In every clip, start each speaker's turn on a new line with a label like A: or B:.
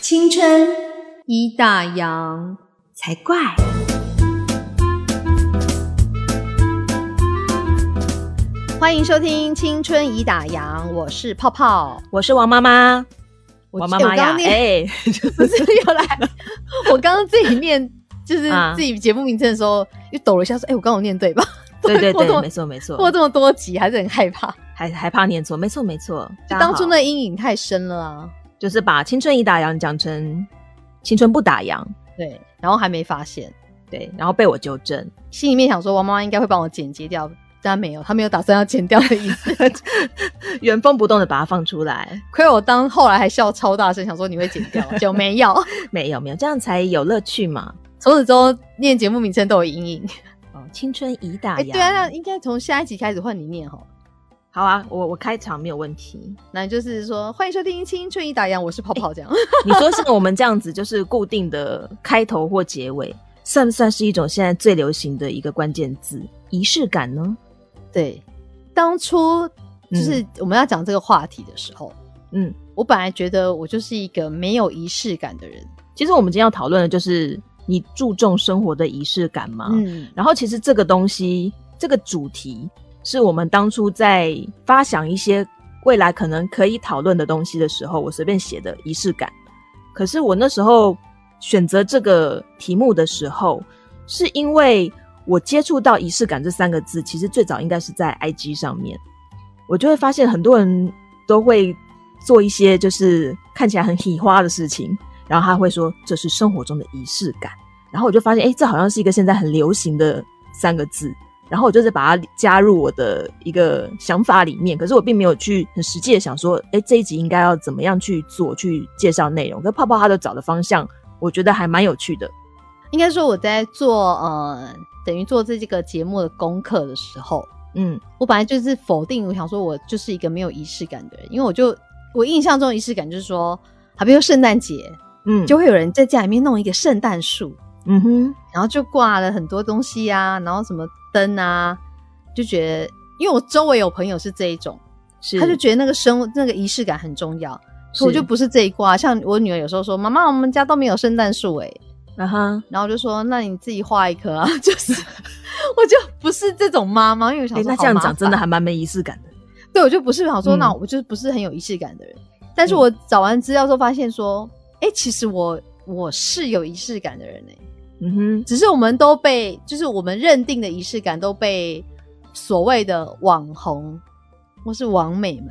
A: 青春
B: 一大洋
A: 才怪。
B: 欢迎收听《青春已打烊》，我是泡泡，
C: 我是王妈妈。
B: 我
C: 王妈妈呀，哎，
B: 不是又来？我刚刚自己念，就是自己节目名称的时候，又抖了一下，说：“哎，我刚刚念对吧？”
C: 对 对对，没错没错。
B: 过这么多集，还是很害怕，
C: 还还怕念错？没错没错，就
B: 当初那阴影太深了啊！
C: 就是把青春已打烊讲成青春不打烊，
B: 对，然后还没发现，
C: 对，然后被我纠正，
B: 心里面想说王妈妈应该会帮我剪接掉，但没有，她没有打算要剪掉的意思，
C: 原封不动的把它放出来。
B: 亏我当后来还笑超大声，想说你会剪掉，就没有，
C: 没有没有，这样才有乐趣嘛。
B: 从此之后念节目名称都有阴影。
C: 哦，青春已打烊，
B: 对啊，那应该从下一集开始换你念哈。
C: 好啊，我我开场没有问题。
B: 那就是说，欢迎收听《青春一打烊》，我是泡泡。这样，
C: 你说像我们这样子，就是固定的开头或结尾，算不算是一种现在最流行的一个关键字仪式感呢？
B: 对，当初就是我们要讲这个话题的时候，嗯，我本来觉得我就是一个没有仪式感的人。
C: 其实我们今天要讨论的就是你注重生活的仪式感嘛？嗯，然后其实这个东西，这个主题。是我们当初在发想一些未来可能可以讨论的东西的时候，我随便写的仪式感。可是我那时候选择这个题目的时候，是因为我接触到仪式感这三个字，其实最早应该是在 IG 上面，我就会发现很多人都会做一些就是看起来很喜花的事情，然后他会说这是生活中的仪式感，然后我就发现，哎，这好像是一个现在很流行的三个字。然后我就是把它加入我的一个想法里面，可是我并没有去很实际的想说，哎，这一集应该要怎么样去做，去介绍内容。跟泡泡他的找的方向，我觉得还蛮有趣的。
B: 应该说我在做呃，等于做这这个节目的功课的时候，嗯，我本来就是否定，我想说我就是一个没有仪式感的人，因为我就我印象中仪式感就是说，好比如圣诞节，嗯，就会有人在家里面弄一个圣诞树。嗯哼，然后就挂了很多东西呀，然后什么灯啊，就觉得，因为我周围有朋友是这一种，是他就觉得那个生那个仪式感很重要，我就不是这一挂。像我女儿有时候说：“妈妈，我们家都没有圣诞树。”哎，啊哈，然后我就说：“那你自己画一棵啊。” 就是，我就不是这种妈妈，因为我想说，
C: 那这样讲真的还蛮没仪式感的。
B: 对，我就不是想说，那我就不是很有仪式感的人。但是我找完资料之后发现说，哎，其实我我是有仪式感的人哎。嗯哼，只是我们都被，就是我们认定的仪式感都被所谓的网红或是网美们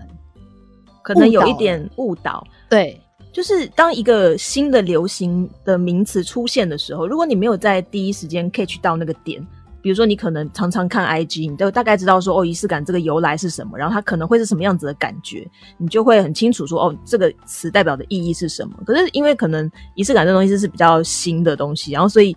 C: 可能有一点误导。
B: 对，
C: 就是当一个新的流行的名词出现的时候，如果你没有在第一时间 catch 到那个点。比如说，你可能常常看 IG，你都大概知道说，哦，仪式感这个由来是什么，然后它可能会是什么样子的感觉，你就会很清楚说，哦，这个词代表的意义是什么。可是因为可能仪式感这东西是比较新的东西，然后所以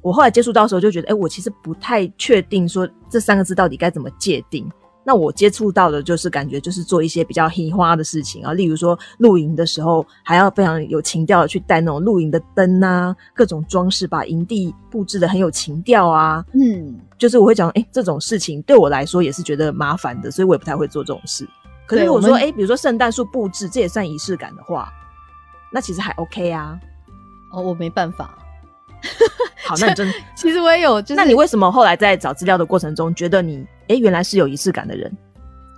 C: 我后来接触到的时候就觉得，哎，我其实不太确定说这三个字到底该怎么界定。那我接触到的就是感觉就是做一些比较黑花的事情啊，例如说露营的时候还要非常有情调的去带那种露营的灯啊，各种装饰，把营地布置的很有情调啊。嗯，就是我会讲，哎，这种事情对我来说也是觉得麻烦的，所以我也不太会做这种事。可是如果说，哎，比如说圣诞树布置，这也算仪式感的话，那其实还 OK 啊。
B: 哦，我没办法。
C: 好，那你真
B: 其实我也有，就是
C: 那你为什么后来在找资料的过程中，觉得你哎原来是有仪式感的人？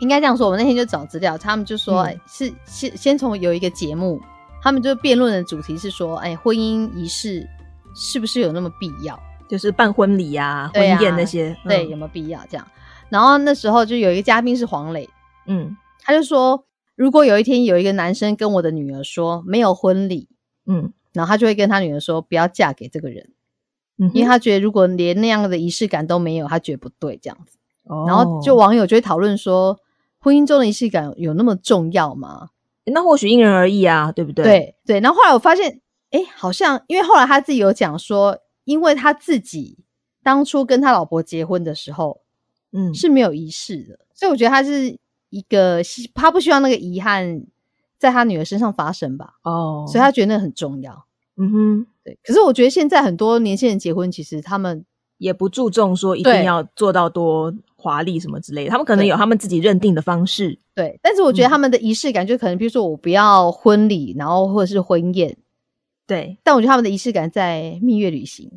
B: 应该这样说，我们那天就找资料，他们就说是先先从有一个节目，他们就辩论的主题是说，哎，婚姻仪式是不是有那么必要？
C: 就是办婚礼呀、婚宴那些，
B: 对，有没有必要这样？然后那时候就有一个嘉宾是黄磊，嗯，他就说，如果有一天有一个男生跟我的女儿说没有婚礼，嗯。然后他就会跟他女儿说：“不要嫁给这个人，嗯因为他觉得如果连那样的仪式感都没有，他觉得不对这样子。然后就网友就会讨论说，婚姻中的仪式感有那么重要吗？
C: 那或许因人而异啊，对不对？
B: 对对。然后后来我发现，哎，好像因为后来他自己有讲说，因为他自己当初跟他老婆结婚的时候，嗯，是没有仪式的，所以我觉得他是一个他不希望那个遗憾。”在他女儿身上发生吧，哦，所以他觉得那很重要，嗯哼，对。可是我觉得现在很多年轻人结婚，其实他们
C: 也不注重说一定要做到多华丽什么之类的，他们可能有他们自己认定的方式，
B: 对。但是我觉得他们的仪式感，就可能比如说我不要婚礼，然后或者是婚宴，
C: 对，
B: 但我觉得他们的仪式感在蜜月旅行。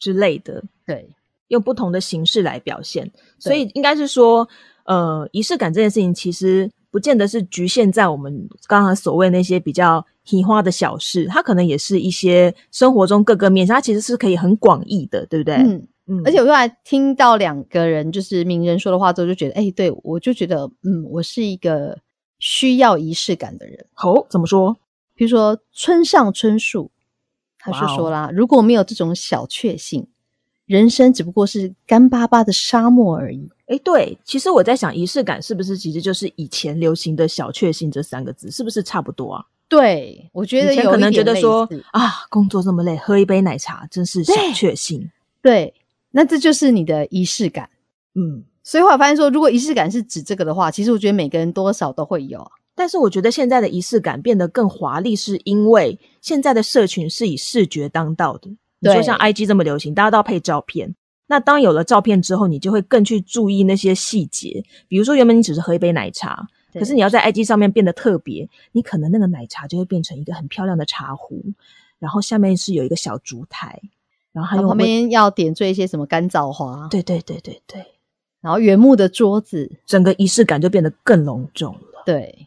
C: 之类的，
B: 对，
C: 用不同的形式来表现。所以应该是说，呃，仪式感这件事情其实不见得是局限在我们刚刚所谓那些比较提花的小事，它可能也是一些生活中各个面向，它其实是可以很广义的，对不对？
B: 嗯嗯。而且我后来听到两个人就是名人说的话之后，就觉得，哎，对我就觉得，嗯，我是一个需要仪式感的人。
C: 哦，怎么说？
B: 比如说村上春树。他就说啦，如果没有这种小确幸，人生只不过是干巴巴的沙漠而已。
C: 哎，对，其实我在想，仪式感是不是其实就是以前流行的小确幸这三个字，是不是差不多啊？
B: 对，我觉得
C: 可能觉得说啊，工作这么累，喝一杯奶茶真是小确幸。
B: 对，那这就是你的仪式感。嗯，所以后来发现说，如果仪式感是指这个的话，其实我觉得每个人多少都会有。
C: 但是我觉得现在的仪式感变得更华丽，是因为现在的社群是以视觉当道的。你说像 IG 这么流行，大家都要配照片。那当有了照片之后，你就会更去注意那些细节。比如说，原本你只是喝一杯奶茶，可是你要在 IG 上面变得特别，你可能那个奶茶就会变成一个很漂亮的茶壶，然后下面是有一个小烛台，然后还有
B: 旁边要点缀一些什么干燥花。
C: 对对对对对，
B: 然后原木的桌子，
C: 整个仪式感就变得更隆重了。
B: 对。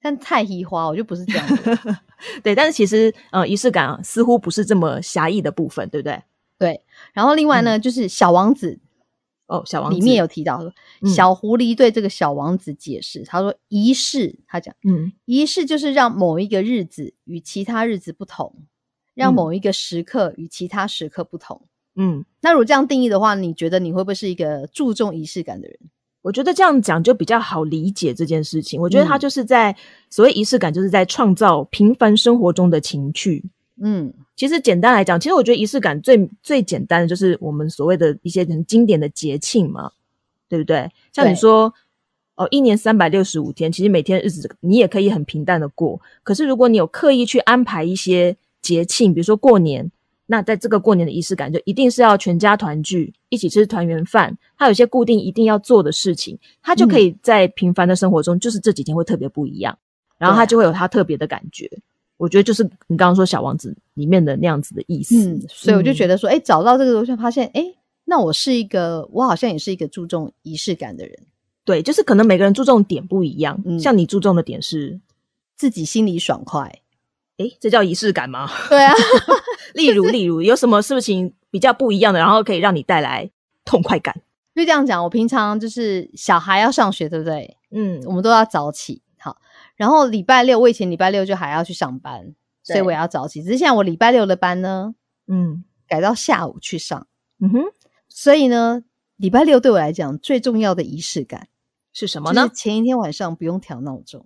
B: 但太移花，我就不是这样。
C: 对，但是其实，呃，仪式感似乎不是这么狭义的部分，对不对？
B: 对。然后另外呢，就是小王子
C: 哦，小王子
B: 里面有提到说，小狐狸对这个小王子解释，他说仪式，他讲，嗯，仪式就是让某一个日子与其他日子不同，让某一个时刻与其他时刻不同。嗯，那如果这样定义的话，你觉得你会不会是一个注重仪式感的人？
C: 我觉得这样讲就比较好理解这件事情。我觉得他就是在所谓仪式感，就是在创造平凡生活中的情趣。嗯，其实简单来讲，其实我觉得仪式感最最简单的就是我们所谓的一些很经典的节庆嘛，对不对？像你说哦，一年三百六十五天，其实每天日子你也可以很平淡的过。可是如果你有刻意去安排一些节庆，比如说过年。那在这个过年的仪式感，就一定是要全家团聚，一起吃团圆饭。他有些固定一定要做的事情，他就可以在平凡的生活中，就是这几天会特别不一样，然后他就会有他特别的感觉。我觉得就是你刚刚说《小王子》里面的那样子的意思。嗯，
B: 所以我就觉得说，哎，找到这个东西，发现，哎，那我是一个，我好像也是一个注重仪式感的人。
C: 对，就是可能每个人注重点不一样。像你注重的点是
B: 自己心里爽快。
C: 哎，这叫仪式感吗？
B: 对啊。
C: 例如，例如有什么事情比较不一样的，然后可以让你带来痛快感？
B: 就这样讲，我平常就是小孩要上学，对不对？嗯，我们都要早起。好，然后礼拜六，我以前礼拜六就还要去上班，所以我也要早起。只是现在我礼拜六的班呢，嗯，改到下午去上。嗯哼，所以呢，礼拜六对我来讲最重要的仪式感
C: 是什么呢？
B: 前一天晚上不用调闹钟，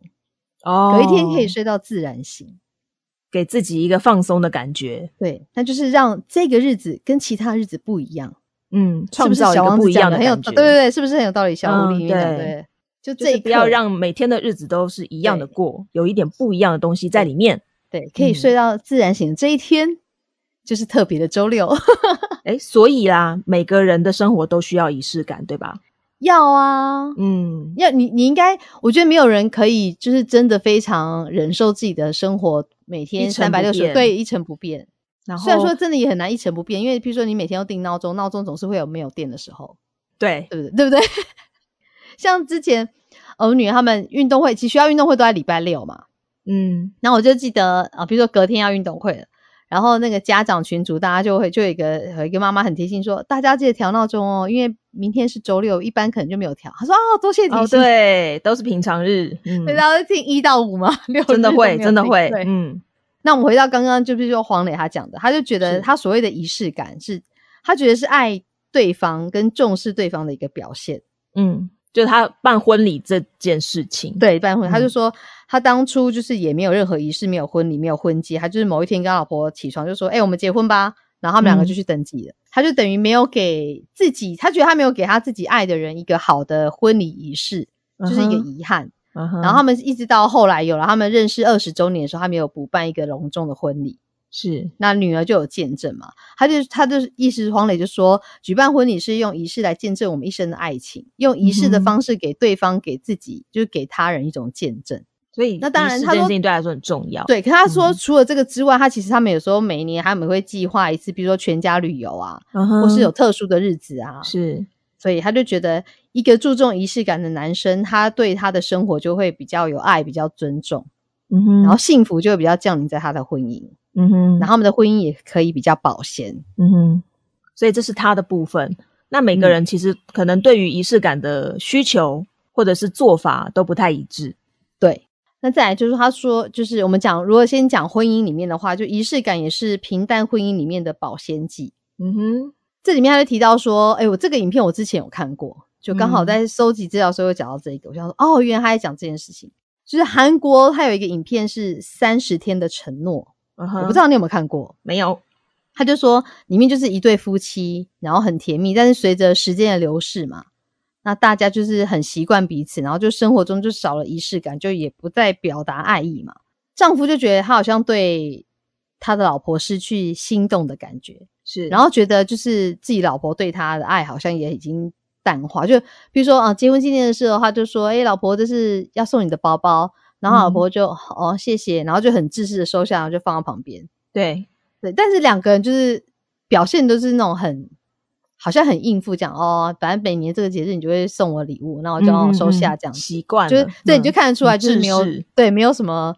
B: 哦，有一天可以睡到自然醒。
C: 给自己一个放松的感觉，
B: 对，那就是让这个日子跟其他日子不一样，
C: 嗯，创造一个不一样的？感觉，
B: 对对对，是不是很有道理？小狐狸，对，对
C: 就这不要让每天的日子都是一样的过，有一点不一样的东西在里面，
B: 对，可以睡到自然醒。这一天就是特别的周六，
C: 哎，所以啦，每个人的生活都需要仪式感，对吧？
B: 要啊，嗯，要你你应该，我觉得没有人可以就是真的非常忍受自己的生活。每天三百六十对一成不变，然后虽然说真的也很难一成不变，因为比如说你每天要定闹钟，闹钟总是会有没有电的时候，
C: 对
B: 对不对？对不对？像之前儿女他们运动会，其实学校运动会都在礼拜六嘛，嗯，然后我就记得啊，比如说隔天要运动会了，然后那个家长群组大家就会就有一个有一个妈妈很贴心说，大家记得调闹钟哦，因为明天是周六，一般可能就没有调。他说哦，多谢提醒，
C: 对，都是平常日，
B: 嗯，大家听一到五嘛？六
C: 真的会，真的会，
B: 嗯。那我们回到刚刚，就比如说黄磊他讲的，他就觉得他所谓的仪式感是，他觉得是爱对方跟重视对方的一个表现。
C: 嗯，就他办婚礼这件事情，
B: 对，办婚，他就说他当初就是也没有任何仪式，没有婚礼，没有婚戒，他就是某一天跟老婆起床就说：“哎，我们结婚吧。”然后他们两个就去登记了。他就等于没有给自己，他觉得他没有给他自己爱的人一个好的婚礼仪式，就是一个遗憾。然后他们一直到后来有了他们认识二十周年的时候，他们有补办一个隆重的婚礼，
C: 是
B: 那女儿就有见证嘛？他就他的意思，黄磊就说，举办婚礼是用仪式来见证我们一生的爱情，用仪式的方式给对方、给自己，就是给他人一种见证。
C: 所以
B: 那当然，他
C: 这件事情对来说很重要。
B: 对，可他说除了这个之外，他其实他们有时候每年他们会计划一次，比如说全家旅游啊，或是有特殊的日子啊。
C: 是，
B: 所以他就觉得一个注重仪式感的男生，他对他的生活就会比较有爱，比较尊重。嗯哼，然后幸福就会比较降临在他的婚姻。嗯哼，然后他们的婚姻也可以比较保鲜。
C: 嗯哼，所以这是他的部分。那每个人其实可能对于仪式感的需求或者是做法都不太一致。
B: 对。那再来就是他说，就是我们讲，如果先讲婚姻里面的话，就仪式感也是平淡婚姻里面的保鲜剂。嗯哼，这里面他就提到说，哎，我这个影片我之前有看过，就刚好在收集资料时候讲到这个，我想说，哦，原来他在讲这件事情。就是韩国他有一个影片是三十天的承诺，我不知道你有没有看过？
C: 没有。
B: 他就说里面就是一对夫妻，然后很甜蜜，但是随着时间的流逝嘛。那大家就是很习惯彼此，然后就生活中就少了仪式感，就也不再表达爱意嘛。丈夫就觉得他好像对他的老婆失去心动的感觉，
C: 是，
B: 然后觉得就是自己老婆对他的爱好像也已经淡化。就比如说啊，结婚纪念的时候，他就说：“哎，老婆，这是要送你的包包。”然后老婆就哦谢谢，然后就很自私的收下，然后就放到旁边。
C: 对
B: 对，但是两个人就是表现都是那种很。好像很应付，讲哦，反正每年这个节日你就会送我礼物，那我就要收下这样
C: 习惯，
B: 就是对，你就看得出来就是没有对，没有什么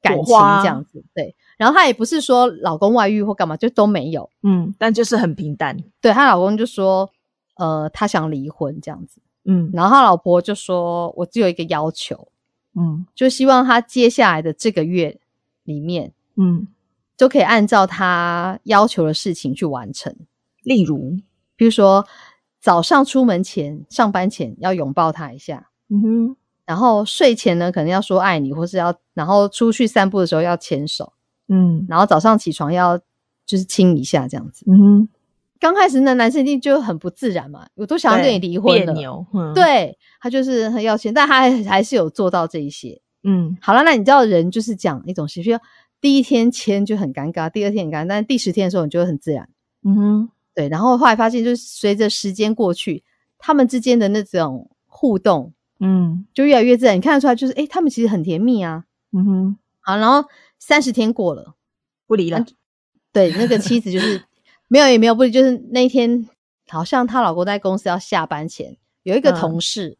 B: 感情这样子，对。然后她也不是说老公外遇或干嘛，就都没有，
C: 嗯，但就是很平淡。
B: 对她老公就说，呃，他想离婚这样子，嗯，然后他老婆就说，我只有一个要求，嗯，就希望他接下来的这个月里面，嗯，就可以按照他要求的事情去完成，
C: 例如。
B: 比如说，早上出门前、上班前要拥抱他一下，嗯哼。然后睡前呢，可能要说爱你，或是要，然后出去散步的时候要牵手，嗯。然后早上起床要就是亲一下，这样子，嗯哼。刚开始那男生一定就很不自然嘛，我都想要跟你离婚了，对他就是很要钱，但他还还是有做到这一些，嗯。好了，那你知道人就是讲一种情绪，第一天牵就很尴尬，第二天很尴尬，但是第十天的时候你就会很自然，嗯哼。对，然后后来发现，就是随着时间过去，他们之间的那种互动，嗯，就越来越自然。你看得出来，就是哎，他们其实很甜蜜啊。嗯哼，好，然后三十天过了，
C: 不离了。
B: 对，那个妻子就是 没有也没有不离，就是那一天，好像她老公在公司要下班前，有一个同事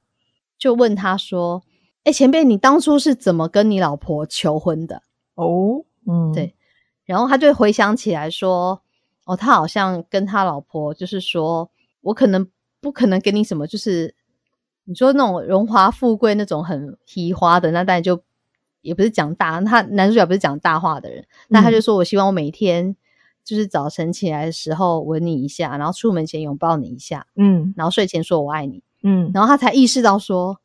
B: 就问他说：“哎，前辈，你当初是怎么跟你老婆求婚的？”哦，嗯，对，然后他就回想起来说。哦，他好像跟他老婆就是说，我可能不可能给你什么，就是你说那种荣华富贵那种很提花的，那当然就也不是讲大，他男主角不是讲大话的人，那他就说我希望我每天就是早晨起来的时候吻你一下，然后出门前拥抱你一下，嗯，然后睡前说我爱你，嗯，然后他才意识到说，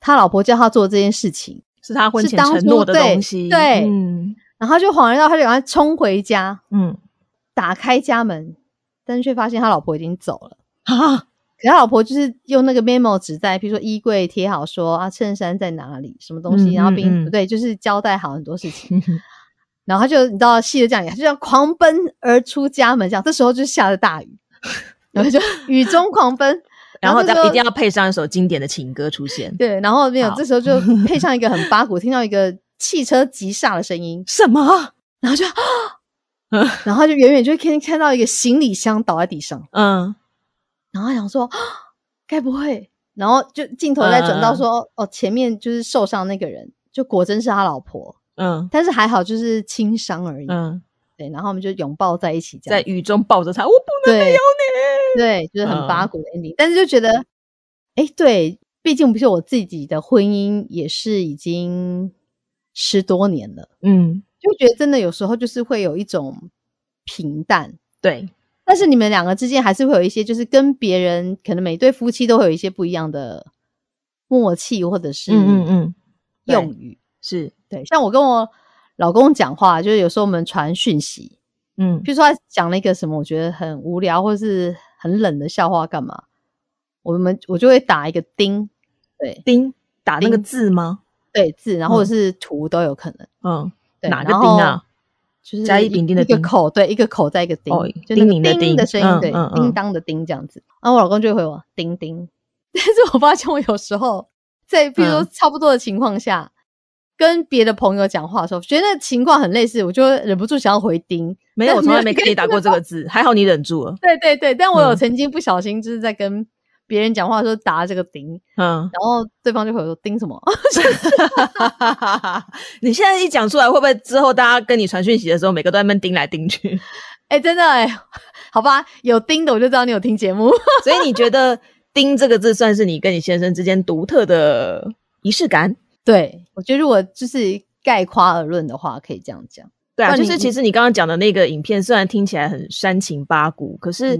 B: 他老婆叫他做这件事情
C: 是他婚前承诺的东西，
B: 对，嗯，然后就恍然到，他就赶快冲回家，嗯。打开家门，但是却发现他老婆已经走了啊！可他老婆就是用那个 memo 纸在，比如说衣柜贴好，说啊衬衫在哪里，什么东西，然后并不对，就是交代好很多事情。然后他就你知道，戏就这样，他就要狂奔而出家门，这样这时候就下了大雨，然后就 雨中狂奔，
C: 然后一定要配上一首经典的情歌出现。
B: 对，然后没有，这时候就配上一个很八股，听到一个汽车急刹的声音，
C: 什么？
B: 然后就。然后就远远就看看到一个行李箱倒在地上，嗯，然后想说，该不会？然后就镜头再转到说，哦，前面就是受伤那个人，就果真是他老婆，嗯，但是还好就是轻伤而已，嗯，对，然后我们就拥抱在一起，
C: 在雨中抱着他，我不能没有
B: 你，对，就是很八股的 ending，但是就觉得，哎，对，毕竟不是我自己的婚姻，也是已经十多年了，嗯。就觉得真的有时候就是会有一种平淡，
C: 对。
B: 但是你们两个之间还是会有一些，就是跟别人可能每对夫妻都会有一些不一样的默契，或者是嗯嗯嗯用语，
C: 是
B: 对。像我跟我老公讲话，就是有时候我们传讯息，嗯，比如说他讲了一个什么，我觉得很无聊或是很冷的笑话，干嘛？我们我就会打一个钉，对，
C: 钉打那个字吗？
B: 对，字，然后是图都有可能，嗯。
C: 哪个钉啊？
B: 就是
C: 加一丙丁的
B: 一个口，对，一个口在一个钉，就叮叮的声音，对，叮当的叮这样子。然后我老公就会回我叮叮，但是我发现我有时候在，比如说差不多的情况下，跟别的朋友讲话的时候，觉得情况很类似，我就忍不住想要回叮。
C: 没有，我从来没跟你打过这个字，还好你忍住了。
B: 对对对，但我有曾经不小心就是在跟别人讲话的时候打这个钉，嗯，然后对方就会说钉什么？
C: 你现在一讲出来，会不会之后大家跟你传讯息的时候，每个都在那钉来钉去？
B: 哎，真的哎，好吧，有钉的我就知道你有听节目，
C: 所以你觉得“钉”这个字算是你跟你先生之间独特的仪式感？
B: 对，我觉得如果就是概括而论的话，可以这样讲。
C: 对啊，就是其实你刚刚讲的那个影片，虽然听起来很煽情八股，可是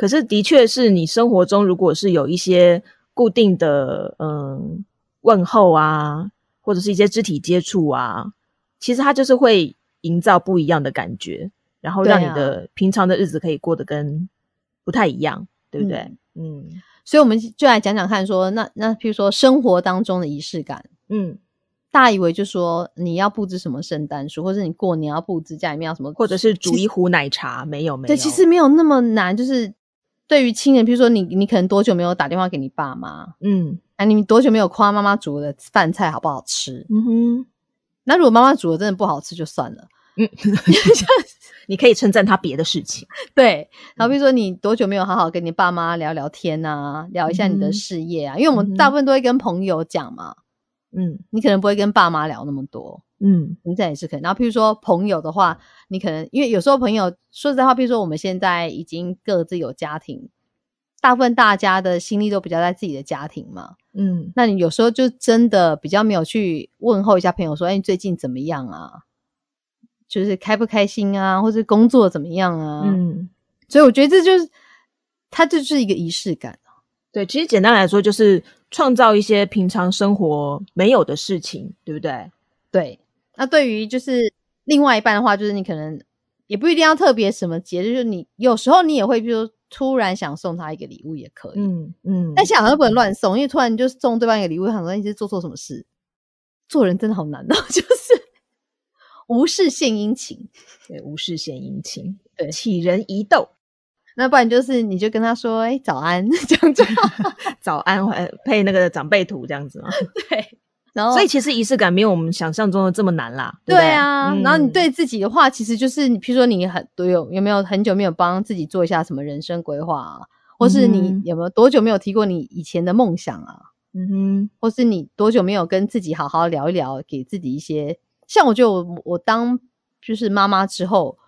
C: 可是的确是你生活中如果是有一些固定的嗯问候啊，或者是一些肢体接触啊，其实它就是会营造不一样的感觉，然后让你的平常的日子可以过得跟不太一样，对不对？
B: 嗯，所以我们就来讲讲看，说那那譬如说生活当中的仪式感。嗯，大以为就说你要布置什么圣诞树，或者你过年要布置家里面要什么，
C: 或者是煮一壶奶茶，没有没有。
B: 对，其实没有那么难。就是对于亲人，比如说你，你可能多久没有打电话给你爸妈？嗯，哎，你多久没有夸妈妈煮的饭菜好不好吃？嗯哼。那如果妈妈煮的真的不好吃，就算了。嗯，
C: 你可以称赞他别的事情。
B: 对，然后比如说你多久没有好好跟你爸妈聊聊天啊，聊一下你的事业啊？因为我们大部分都会跟朋友讲嘛。嗯，你可能不会跟爸妈聊那么多，嗯，你这也是可能。然后，譬如说朋友的话，你可能因为有时候朋友说实在话，譬如说我们现在已经各自有家庭，大部分大家的心力都比较在自己的家庭嘛，嗯，那你有时候就真的比较没有去问候一下朋友，说哎，你最近怎么样啊？就是开不开心啊，或者工作怎么样啊？嗯，所以我觉得这就是它就是一个仪式感
C: 对，其实简单来说就是。创造一些平常生活没有的事情，对不对？
B: 对。那对于就是另外一半的话，就是你可能也不一定要特别什么节日，就是你有时候你也会，比如突然想送他一个礼物也可以。嗯嗯。但想又不能乱送，因为突然就送对方一个礼物，很多你是做错什么事。做人真的好难哦，就是无事献殷勤。
C: 对，无事献殷勤，对，杞人疑窦。
B: 那不然就是，你就跟他说：“哎，早安，这样子，
C: 早安，配那个长辈图这样子吗？”
B: 对，
C: 然后所以其实仪式感没有我们想象中的这么难啦。
B: 对啊，然后你对自己的话，其实就是你，譬如说你很都有有没有很久没有帮自己做一下什么人生规划啊，或是你有没有多久没有提过你以前的梦想啊？嗯哼，或是你多久没有跟自己好好聊一聊，给自己一些像我觉得我我当就是妈妈之后。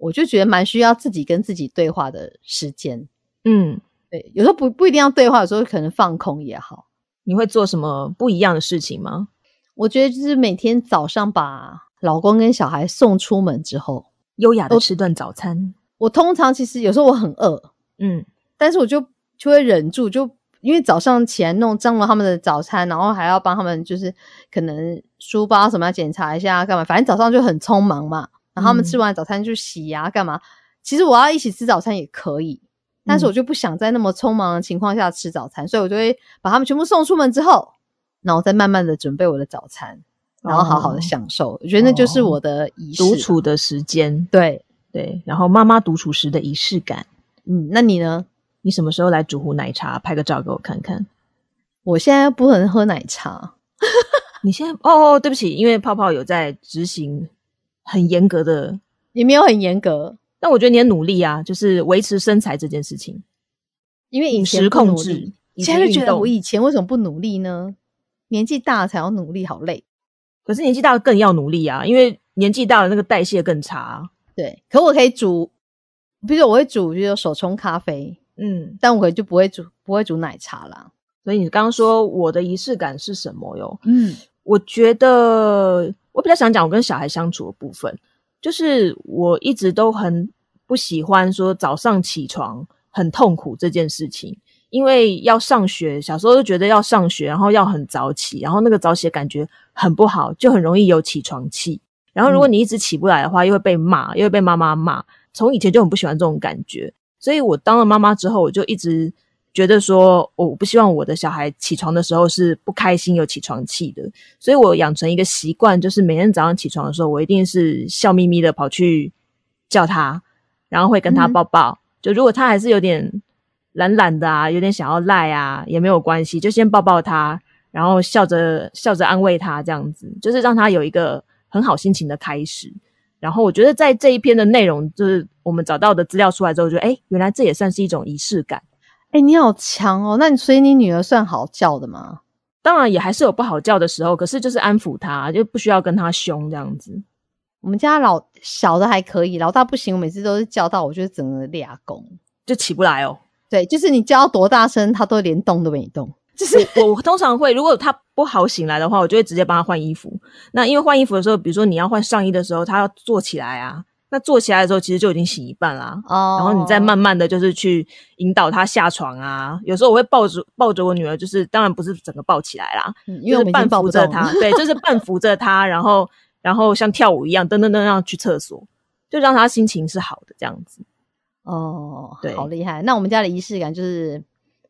B: 我就觉得蛮需要自己跟自己对话的时间，嗯，对，有时候不不一定要对话，有时候可能放空也好。
C: 你会做什么不一样的事情吗？
B: 我觉得就是每天早上把老公跟小孩送出门之后，
C: 优雅的吃顿早餐。
B: 我通常其实有时候我很饿，嗯，但是我就就会忍住，就因为早上起来弄脏了他们的早餐，然后还要帮他们就是可能书包什么要检查一下干嘛，反正早上就很匆忙嘛。然后他们吃完早餐就洗牙干嘛？其实我要一起吃早餐也可以，但是我就不想在那么匆忙的情况下吃早餐，所以我就会把他们全部送出门之后，然后再慢慢的准备我的早餐，然后好好的享受。我觉得那就是我的仪式，
C: 独处的时间。
B: 对
C: 对，然后妈妈独处时的仪式感。
B: 嗯，那你呢？
C: 你什么时候来煮壶奶茶，拍个照给我看看？
B: 我现在不能喝奶茶。
C: 你现在哦哦，对不起，因为泡泡有在执行。很严格的，
B: 也没有很严格，
C: 但我觉得你很努力啊，就是维持身材这件事情。
B: 因为饮食控制，现在就觉得我以前为什么不努力呢？年纪大了才要努力，好累。
C: 可是年纪大了更要努力啊，因为年纪大了那个代谢更差。
B: 对，可我可以煮，比如说我会煮，就是手冲咖啡，嗯，但我可能就不会煮，不会煮奶茶啦。
C: 所以你刚刚说我的仪式感是什么哟？嗯，我觉得。我比较想讲我跟小孩相处的部分，就是我一直都很不喜欢说早上起床很痛苦这件事情，因为要上学，小时候就觉得要上学，然后要很早起，然后那个早起的感觉很不好，就很容易有起床气。然后如果你一直起不来的话，又会被骂，又会被妈妈骂。从以前就很不喜欢这种感觉，所以我当了妈妈之后，我就一直。觉得说，我不希望我的小孩起床的时候是不开心、有起床气的，所以我养成一个习惯，就是每天早上起床的时候，我一定是笑眯眯的跑去叫他，然后会跟他抱抱。就如果他还是有点懒懒的啊，有点想要赖啊，也没有关系，就先抱抱他，然后笑着笑着安慰他，这样子就是让他有一个很好心情的开始。然后我觉得在这一篇的内容，就是我们找到的资料出来之后，就哎，原来这也算是一种仪式感。
B: 哎，你好强哦！那你所以你女儿算好叫的吗？
C: 当然也还是有不好叫的时候，可是就是安抚她，就不需要跟她凶这样子。
B: 我们家老小的还可以，老大不行，我每次都是叫到，我就整个俩公
C: 就起不来哦。
B: 对，就是你叫多大声，他都连动都没动。就是
C: 我我通常会，如果他不好醒来的话，我就会直接帮他换衣服。那因为换衣服的时候，比如说你要换上衣的时候，他要坐起来啊。那坐起来的时候，其实就已经醒一半啦。哦。然后你再慢慢的就是去引导他下床啊。有时候我会抱着抱着我女儿，就是当然不是整个抱起来啦，
B: 因为
C: 半扶着她，对，就是半扶着她，然后然后像跳舞一样，噔噔噔让去厕所，就让她心情是好的这样子。
B: 哦，对，好厉害。那我们家的仪式感就是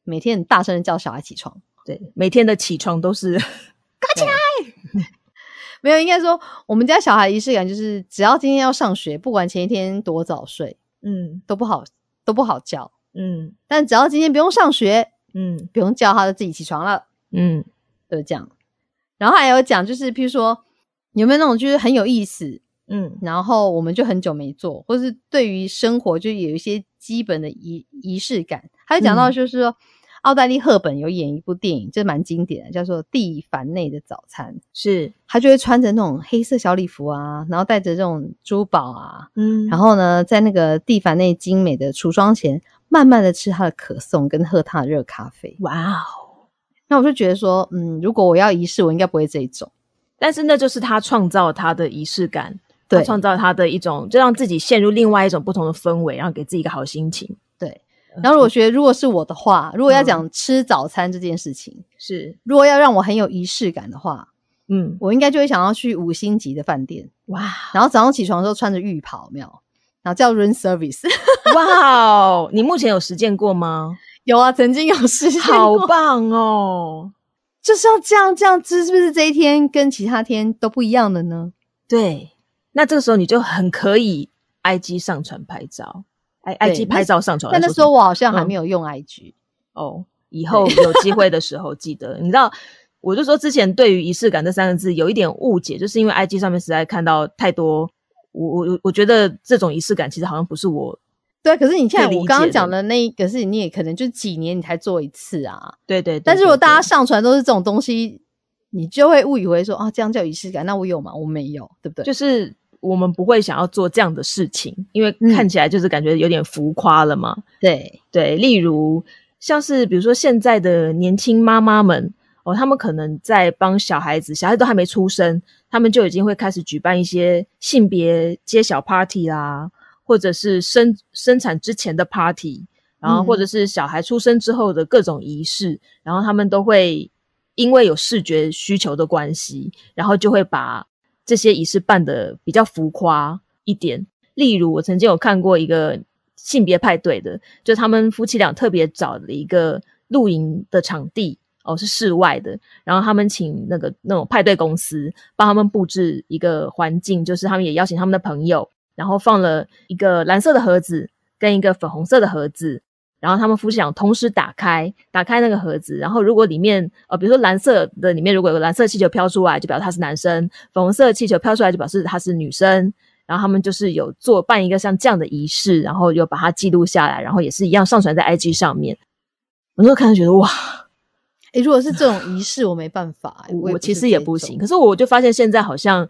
B: 每天大声的叫小孩起床。
C: 对，每天的起床都是，
B: 快起来！没有，应该说我们家小孩仪式感就是，只要今天要上学，不管前一天多早睡，嗯，都不好，都不好叫，嗯。但只要今天不用上学，嗯，不用叫他就自己起床了，嗯，就这样。然后还有讲，就是譬如说有没有那种就是很有意思，嗯，然后我们就很久没做，或是对于生活就有一些基本的仪仪式感。还有讲到就是说。奥黛丽·赫本有演一部电影，就蛮经典的，叫做《蒂凡内的早餐》。
C: 是
B: 她就会穿着那种黑色小礼服啊，然后带着这种珠宝啊，嗯，然后呢，在那个蒂凡内精美的橱窗前，慢慢的吃她的可颂跟喝她的热咖啡。哇哦！那我就觉得说，嗯，如果我要仪式，我应该不会这一种。
C: 但是那就是他创造他的仪式感，对，创造他的一种，就让自己陷入另外一种不同的氛围，然后给自己一个好心情。
B: 然后我觉得，如果是我的话，如果要讲吃早餐这件事情，
C: 是
B: 如果要让我很有仪式感的话，嗯，我应该就会想要去五星级的饭店，哇！然后早上起床的时候穿着浴袍，没有？然后叫 room service，
C: 哇哦！你目前有实践过吗？
B: 有啊，曾经有实践
C: 过，好棒哦！
B: 就是要这样这样吃，是不是这一天跟其他天都不一样的呢？
C: 对，那这个时候你就很可以 IG 上传拍照。I G 拍照上传，
B: 但那时候我好像还没有用 I G
C: 哦。以后有机会的时候记得，你知道，我就说之前对于仪式感这三个字有一点误解，就是因为 I G 上面实在看到太多，我我我觉得这种仪式感其实好像不是我
B: 对。可是你看我刚刚讲的那一个事情，你也可能就几年你才做一次啊。
C: 对对。
B: 但是如果大家上传都是这种东西，你就会误以为说啊，这样叫仪式感，那我有吗？我没有，对不对？
C: 就是。我们不会想要做这样的事情，因为看起来就是感觉有点浮夸了嘛。
B: 对
C: 对，例如像是比如说现在的年轻妈妈们哦，他们可能在帮小孩子，小孩子都还没出生，他们就已经会开始举办一些性别揭晓 party 啦，或者是生生产之前的 party，然后或者是小孩出生之后的各种仪式，然后他们都会因为有视觉需求的关系，然后就会把。这些仪式办的比较浮夸一点，例如我曾经有看过一个性别派对的，就他们夫妻俩特别找的一个露营的场地哦，是室外的，然后他们请那个那种派对公司帮他们布置一个环境，就是他们也邀请他们的朋友，然后放了一个蓝色的盒子跟一个粉红色的盒子。然后他们夫妻俩同时打开打开那个盒子，然后如果里面呃，比如说蓝色的里面如果有个蓝色气球飘出来，就表示他是男生；粉红色气球飘出来就表示他是女生。然后他们就是有做办一个像这样的仪式，然后有把它记录下来，然后也是一样上传在 IG 上面。我那时候看就觉得哇，
B: 诶如果是这种仪式，我没办法，
C: 我其实也不行。可是我就发现现在好像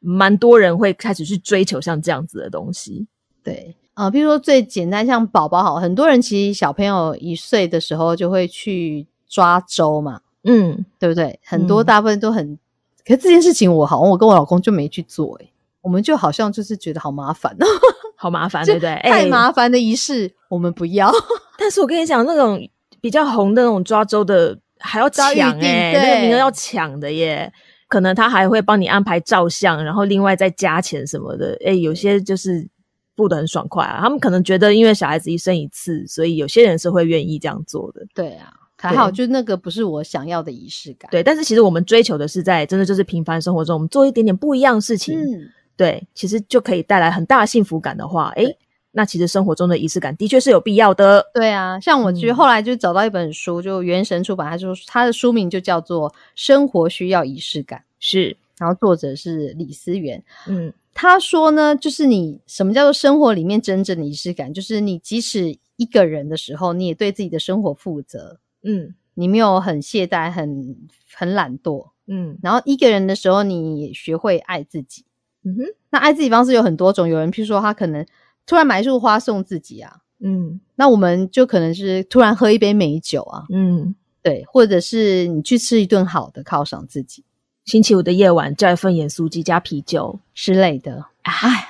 C: 蛮多人会开始去追求像这样子的东西，
B: 对。啊，比如说最简单，像宝宝好，很多人其实小朋友一岁的时候就会去抓周嘛，嗯，对不对？很多大部分都很，可是这件事情我好像我跟我老公就没去做，诶我们就好像就是觉得好麻烦哦，
C: 好麻烦，对不对？
B: 太麻烦的仪式我们不要。
C: 但是我跟你讲，那种比较红的那种抓周的还要抢哎，那个名额要抢的耶，可能他还会帮你安排照相，然后另外再加钱什么的，哎，有些就是。付的很爽快啊！他们可能觉得，因为小孩子一生一次，所以有些人是会愿意这样做的。
B: 对啊，还好，就那个不是我想要的仪式感。
C: 对，但是其实我们追求的是在真的就是平凡生活中，我们做一点点不一样的事情。嗯，对，其实就可以带来很大的幸福感的话，哎，那其实生活中的仪式感的确是有必要的。
B: 对啊，像我觉得后来就找到一本书，就原神出版，他就他的书名就叫做《生活需要仪式感》，
C: 是，
B: 然后作者是李思源。嗯，他说呢，就是你什么叫做生活里面真正的仪式感，就是你即使一个人的时候，你也对自己的生活负责。嗯，你没有很懈怠，很很懒惰。嗯，然后一个人的时候，你也学会爱自己。嗯哼，那爱自己方式有很多种，有人譬如说他可能。突然买一束花送自己啊，嗯，那我们就可能是突然喝一杯美酒啊，嗯，对，或者是你去吃一顿好的犒赏自己。
C: 星期五的夜晚叫一份盐酥鸡加啤酒
B: 之类的，哎。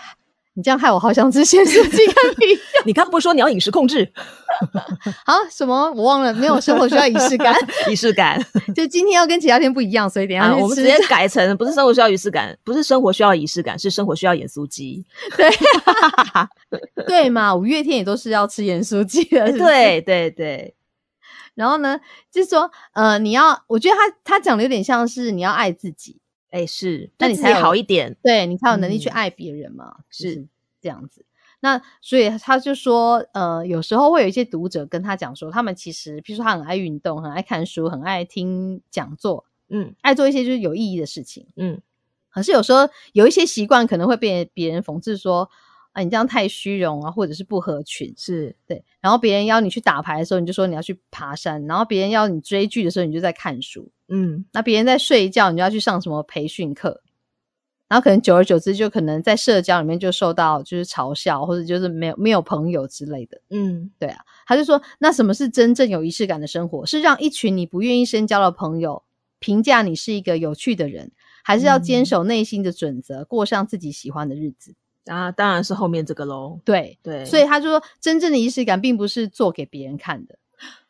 B: 你这样害我好想吃咸酥鸡跟啤酒。
C: 你刚不是说你要饮食控制？
B: 啊？什么？我忘了，没有生活需要仪式感。
C: 仪式感，
B: 就今天要跟其他天不一样，所以等下
C: 我们直接改成不是生活需要仪式感，不是生活需要仪式感，是生活需要盐酥鸡。
B: 对，对嘛？五月天也都是要吃盐酥鸡的。
C: 对对对。
B: 然后呢，就是说，呃，你要，我觉得他他讲的有点像是你要爱自己。
C: 哎，是，那你才好一点，
B: 对你才有能力去爱别人嘛，是这样子。那所以他就说，呃，有时候会有一些读者跟他讲说，他们其实，比如说他很爱运动，很爱看书，很爱听讲座，嗯，爱做一些就是有意义的事情，嗯。可是有时候有一些习惯可能会被别人讽刺说。你这样太虚荣啊，或者是不合群，
C: 是
B: 对。然后别人邀你去打牌的时候，你就说你要去爬山；然后别人邀你追剧的时候，你就在看书。嗯，那别人在睡觉，你就要去上什么培训课。然后可能久而久之，就可能在社交里面就受到就是嘲笑，或者就是没有没有朋友之类的。嗯，对啊。他就说，那什么是真正有仪式感的生活？是让一群你不愿意深交的朋友评价你是一个有趣的人，还是要坚守内心的准则，过上自己喜欢的日子？
C: 啊，当然是后面这个喽。
B: 对
C: 对，
B: 所以他就说，真正的仪式感并不是做给别人看的，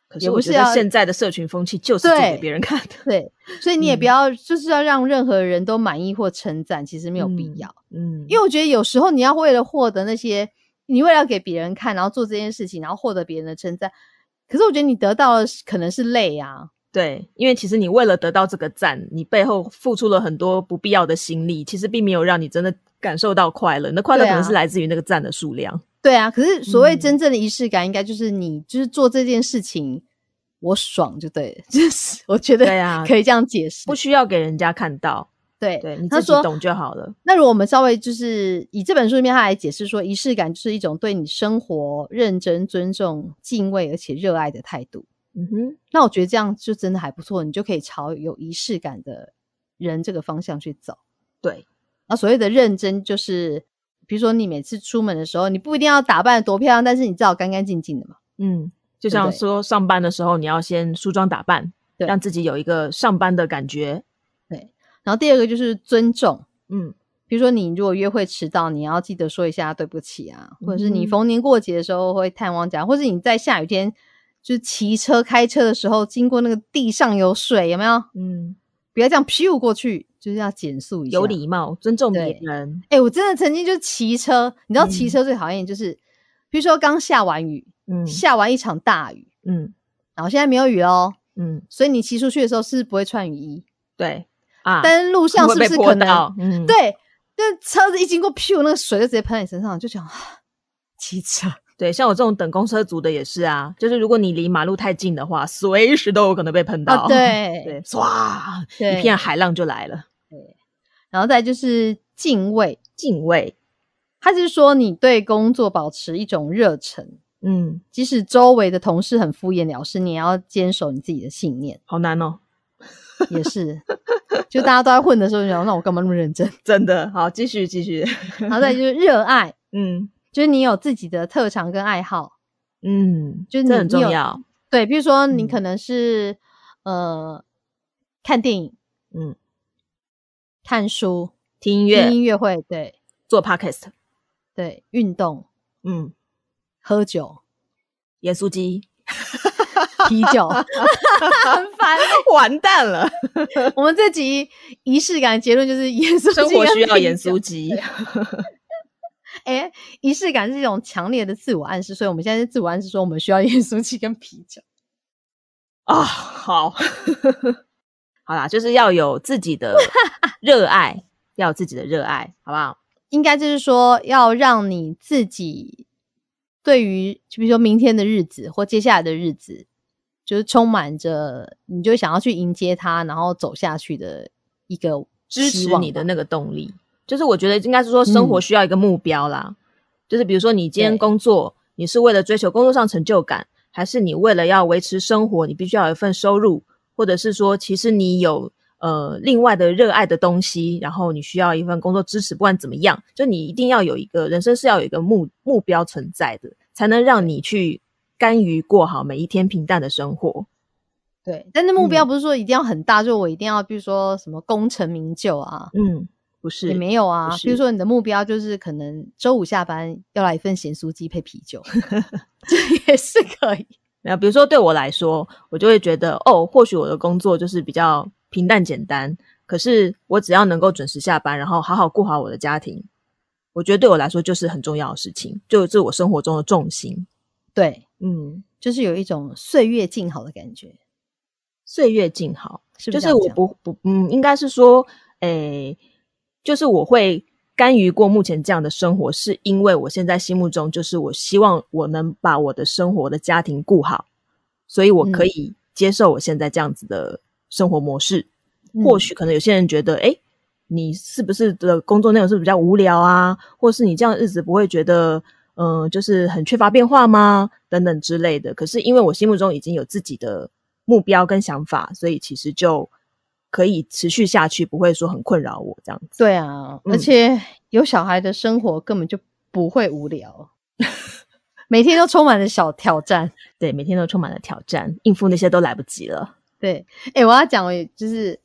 C: 可是我觉得现在的社群风气就是做给别人看的。
B: 对，所以你也不要就是要让任何人都满意或称赞，其实没有必要。嗯，因为我觉得有时候你要为了获得那些，你为了给别人看，然后做这件事情，然后获得别人的称赞，可是我觉得你得到的可能是累啊。
C: 对，因为其实你为了得到这个赞，你背后付出了很多不必要的心力，其实并没有让你真的。感受到快乐，那快乐可能是来自于那个赞的数量。
B: 对啊，可是所谓真正的仪式感，应该就是你就是做这件事情，我爽就对，就是我觉得对啊，可以这样解释，
C: 不需要给人家看到。
B: 对
C: 对，你自己懂就好了。
B: 那如果我们稍微就是以这本书里面他来解释说，仪式感就是一种对你生活认真、尊重、敬畏而且热爱的态度。嗯哼，那我觉得这样就真的还不错，你就可以朝有仪式感的人这个方向去走。
C: 对。
B: 那所谓的认真，就是比如说你每次出门的时候，你不一定要打扮多漂亮，但是你至少干干净净的嘛。
C: 嗯，就像说上班的时候，你要先梳妆打扮，对让自己有一个上班的感觉。
B: 对。然后第二个就是尊重。嗯，比如说你如果约会迟到，你要记得说一下对不起啊，或者是你逢年过节的时候会探望家，或者你在下雨天就是骑车开车的时候经过那个地上有水，有没有？嗯，不要这样飘过去。就是要减速一下，
C: 有礼貌，尊重别人。
B: 哎，我真的曾经就骑车，你知道骑车最讨厌就是，比如说刚下完雨，嗯，下完一场大雨，嗯，然后现在没有雨哦，嗯，所以你骑出去的时候是不会穿雨衣，
C: 对啊，
B: 但是路上是不是可能？嗯，对，那车子一经过，噗，那个水就直接喷在你身上，就讲骑车。
C: 对，像我这种等公车族的也是啊，就是如果你离马路太近的话，随时都有可能被喷到。
B: 对
C: 对，唰，一片海浪就来了。对，
B: 然后再就是敬畏，
C: 敬畏，
B: 他是说你对工作保持一种热忱，嗯，即使周围的同事很敷衍了事，你也要坚守你自己的信念。
C: 好难哦，
B: 也是，就大家都在混的时候，你想，那我干嘛那么认真？
C: 真的，好，继续继续。
B: 然后再就是热爱，嗯。就是你有自己的特长跟爱好，
C: 嗯，就是这很重要。
B: 对，比如说你可能是呃看电影，嗯，看书、
C: 听音乐、听
B: 音乐会，对，
C: 做 podcast，
B: 对，运动，嗯，喝酒，
C: 盐酥鸡，
B: 啤酒，很烦，
C: 完蛋了。
B: 我们这集仪式感结论就是盐
C: 生活需要盐酥鸡。
B: 哎，仪式感是一种强烈的自我暗示，所以我们现在是自我暗示说我们需要盐酥鸡跟啤酒。
C: 啊。好，好啦，就是要有自己的 热爱，要有自己的热爱，好不好？
B: 应该就是说要让你自己对于就比如说明天的日子或接下来的日子，就是充满着你就想要去迎接它，然后走下去的一个
C: 支持你的那个动力。就是我觉得应该是说，生活需要一个目标啦。就是比如说，你今天工作，你是为了追求工作上成就感，还是你为了要维持生活，你必须要有一份收入，或者是说，其实你有呃另外的热爱的东西，然后你需要一份工作支持。不管怎么样，就你一定要有一个人生是要有一个目目标存在的，才能让你去甘于过好每一天平淡的生活。
B: 对，但那目标不是说一定要很大，就我一定要，比如说什么功成名就啊，
C: 嗯。不是
B: 也没有啊，比如说你的目标就是可能周五下班要来一份咸酥鸡配啤酒，这也是可以。
C: 那比如说对我来说，我就会觉得哦，或许我的工作就是比较平淡简单，可是我只要能够准时下班，然后好好顾好我的家庭，我觉得对我来说就是很重要的事情，就是我生活中的重心。
B: 对，嗯，就是有一种岁月静好的感觉。
C: 岁月静好，就是我不不嗯，应该是说，诶。就是我会甘于过目前这样的生活，是因为我现在心目中就是我希望我能把我的生活的家庭顾好，所以我可以接受我现在这样子的生活模式。或许可能有些人觉得，哎，你是不是的工作内容是比较无聊啊？或是你这样日子不会觉得，嗯，就是很缺乏变化吗？等等之类的。可是因为我心目中已经有自己的目标跟想法，所以其实就。可以持续下去，不会说很困扰我这样子。
B: 对啊，而且有小孩的生活根本就不会无聊，每天都充满了小挑战。
C: 对，每天都充满了挑战，应付那些都来不及了。
B: 对，哎，我要讲，就是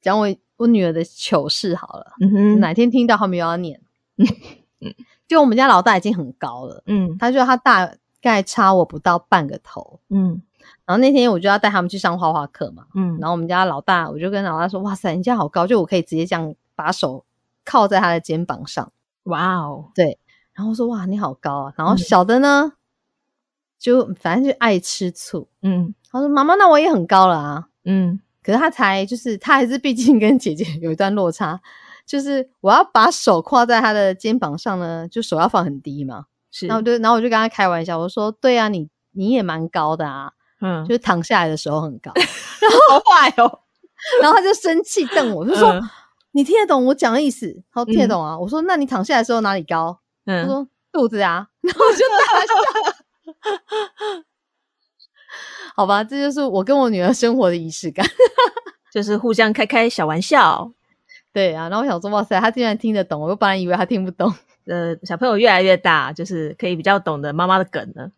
B: 讲我我女儿的糗事好了。嗯哼，哪天听到他们又要念。嗯，就我们家老大已经很高了，嗯，他说他大概差我不到半个头，嗯。然后那天我就要带他们去上画画课嘛，嗯，然后我们家老大，我就跟老大说：“哇塞，你家好高，就我可以直接这样把手靠在他的肩膀上。”哇哦，对，然后说：“哇，你好高啊！”然后小的呢，就反正就爱吃醋，嗯，他说：“妈妈，那我也很高了啊。”嗯，可是他才就是他还是毕竟跟姐姐 有一段落差，就是我要把手跨在他的肩膀上呢，就手要放很低嘛，是，然后就然后我就跟他开玩笑，我说：“对啊，你你也蛮高的啊。”嗯，就是躺下来的时候很高，然后
C: 好坏哦，
B: 然后他就生气瞪我，就说：“你听得懂我讲的意思？”他说：“听得懂啊。”我说：“那你躺下来的时候哪里高？”他说：“肚子啊。”然后我就大笑。好吧，这就是我跟我女儿生活的仪式感，
C: 就是互相开开小玩笑。
B: 对啊，然后我想说：“哇塞，他竟然听得懂！”我又本来以为他听不懂。
C: 呃，小朋友越来越大，就是可以比较懂得妈妈的梗了。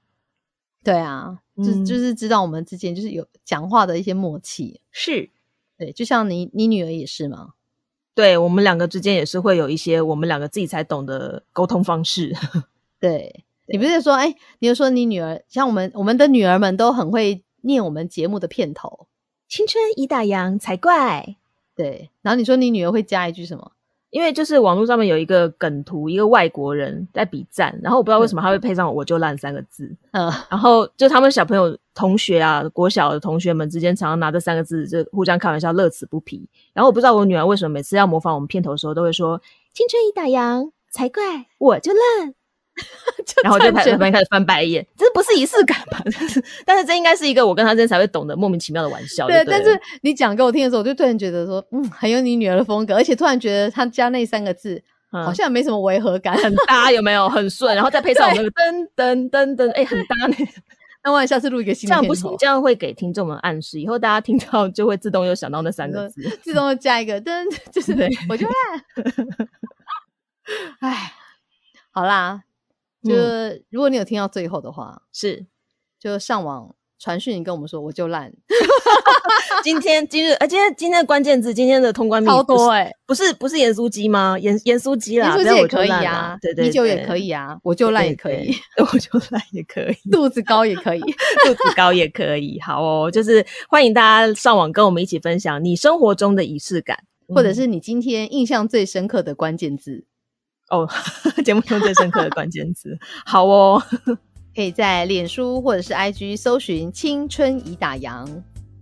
B: 对啊。就就是知道我们之间就是有讲话的一些默契，
C: 是
B: 对，就像你你女儿也是吗？
C: 对我们两个之间也是会有一些我们两个自己才懂的沟通方式。
B: 对你不是说哎，你就说你女儿像我们我们的女儿们都很会念我们节目的片头，
C: 青春已打烊才怪。
B: 对，然后你说你女儿会加一句什么？
C: 因为就是网络上面有一个梗图，一个外国人在比赞，然后我不知道为什么他会配上“我就烂”三个字，嗯，然后就他们小朋友、同学啊，国小的同学们之间常常拿这三个字就互相开玩笑，乐此不疲。然后我不知道我女儿为什么每次要模仿我们片头的时候，都会说“青春已打烊才怪，我就烂”。然后就开始开始翻白眼，这不是仪式感吧？但是，但是这应该是一个我跟他之间才会懂得莫名其妙的玩笑。对，
B: 但是你讲给我听的时候，我就突然觉得说，嗯，很有你女儿的风格，而且突然觉得他加那三个字好像没什么违和感，
C: 很搭，有没有？很顺，然后再配上那个噔噔噔噔，哎，很搭呢。
B: 那我下次录一个新
C: 这样不行，这样会给听众们暗示，以后大家听到就会自动又想到那三个字，
B: 自动加一个噔，就是对，我觉得，哎，好啦。就是如果你有听到最后的话，
C: 是。
B: 就上网传讯跟我们说我就烂。
C: 今天今日呃今天今天的关键字今天的通关密
B: 超多哎，
C: 不是不是盐酥鸡吗？盐盐酥鸡啦，
B: 盐酥鸡也可以啊，对对，啤酒也可以啊，我就烂也可以，
C: 我就烂也可以，
B: 肚子高也可以，
C: 肚子高也可以。好哦，就是欢迎大家上网跟我们一起分享你生活中的仪式感，
B: 或者是你今天印象最深刻的关键字。
C: 哦，节目中最深刻的关键词，好哦，
B: 可以在脸书或者是 IG 搜寻“青春已打烊”，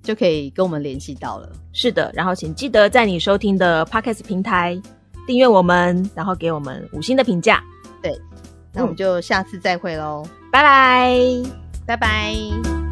B: 就可以跟我们联系到了。
C: 是的，然后请记得在你收听的 Podcast 平台订阅我们，然后给我们五星的评价。
B: 对，那我们就下次再会喽。
C: 拜拜，
B: 拜拜。